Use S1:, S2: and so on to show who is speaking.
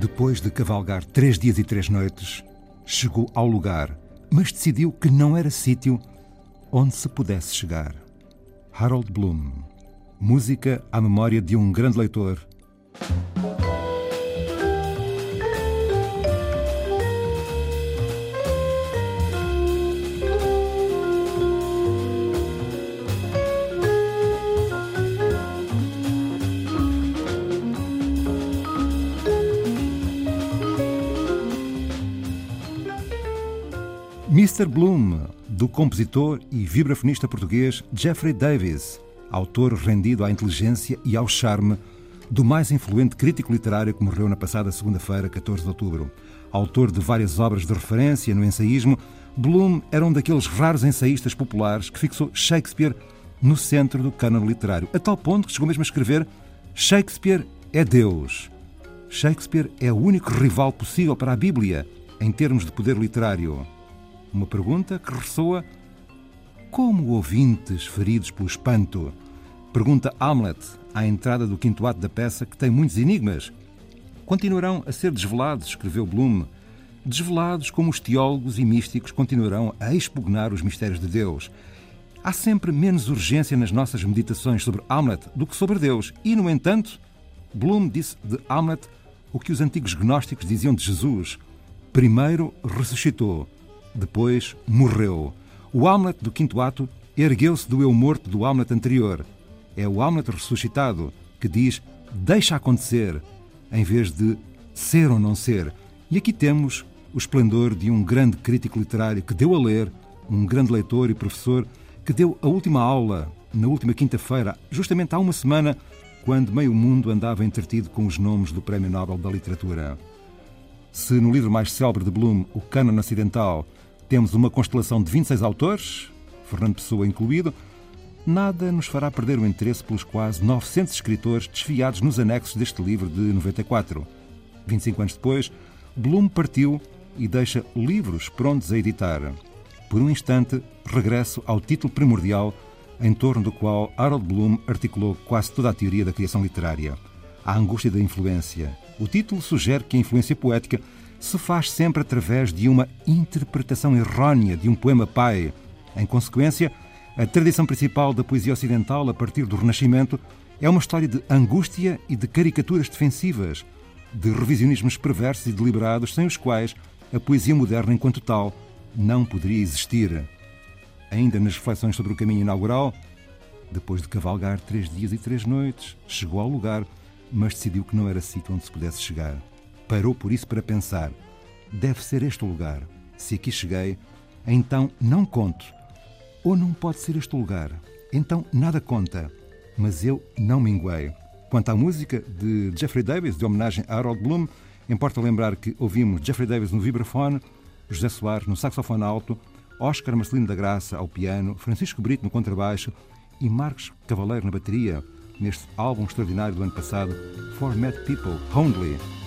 S1: Depois de cavalgar três dias e três noites, chegou ao lugar, mas decidiu que não era sítio onde se pudesse chegar. Harold Bloom. Música à memória de um grande leitor. Mr. Bloom, do compositor e vibrafonista português Jeffrey Davis, autor rendido à inteligência e ao charme do mais influente crítico literário que morreu na passada segunda-feira, 14 de outubro. Autor de várias obras de referência no ensaísmo, Bloom era um daqueles raros ensaístas populares que fixou Shakespeare no centro do cânone literário, a tal ponto que chegou mesmo a escrever Shakespeare é Deus. Shakespeare é o único rival possível para a Bíblia em termos de poder literário. Uma pergunta que ressoa como ouvintes feridos pelo espanto. Pergunta Hamlet à entrada do quinto ato da peça, que tem muitos enigmas. Continuarão a ser desvelados, escreveu Bloom, desvelados como os teólogos e místicos continuarão a expugnar os mistérios de Deus. Há sempre menos urgência nas nossas meditações sobre Hamlet do que sobre Deus. E, no entanto, Bloom disse de Hamlet o que os antigos gnósticos diziam de Jesus: primeiro ressuscitou depois morreu. O Hamlet do quinto ato ergueu-se do eu morto do Hamlet anterior. É o Hamlet ressuscitado que diz deixa acontecer, em vez de ser ou não ser. E aqui temos o esplendor de um grande crítico literário que deu a ler, um grande leitor e professor que deu a última aula na última quinta-feira, justamente há uma semana, quando meio mundo andava entretido com os nomes do Prémio Nobel da Literatura. Se no livro mais célebre de Bloom, O Cânon Ocidental, temos uma constelação de 26 autores, Fernando Pessoa incluído, nada nos fará perder o interesse pelos quase 900 escritores desfiados nos anexos deste livro de 94. 25 anos depois, Bloom partiu e deixa livros prontos a editar. Por um instante, regresso ao título primordial em torno do qual Harold Bloom articulou quase toda a teoria da criação literária, a angústia da influência. O título sugere que a influência poética se faz sempre através de uma interpretação errónea de um poema pai. Em consequência, a tradição principal da poesia ocidental, a partir do Renascimento, é uma história de angústia e de caricaturas defensivas, de revisionismos perversos e deliberados, sem os quais a poesia moderna, enquanto tal, não poderia existir. Ainda nas reflexões sobre o caminho inaugural, depois de cavalgar três dias e três noites, chegou ao lugar, mas decidiu que não era sítio onde se pudesse chegar. Parou por isso para pensar: deve ser este o lugar. Se aqui cheguei, então não conto. Ou não pode ser este o lugar. Então nada conta. Mas eu não minguei. Quanto à música de Jeffrey Davis, de homenagem a Harold Bloom, importa lembrar que ouvimos Jeffrey Davis no vibrafone, José Soares no saxofone alto, Oscar Marcelino da Graça ao piano, Francisco Brito no contrabaixo e Marcos Cavaleiro na bateria, neste álbum extraordinário do ano passado, For Mad People, Only.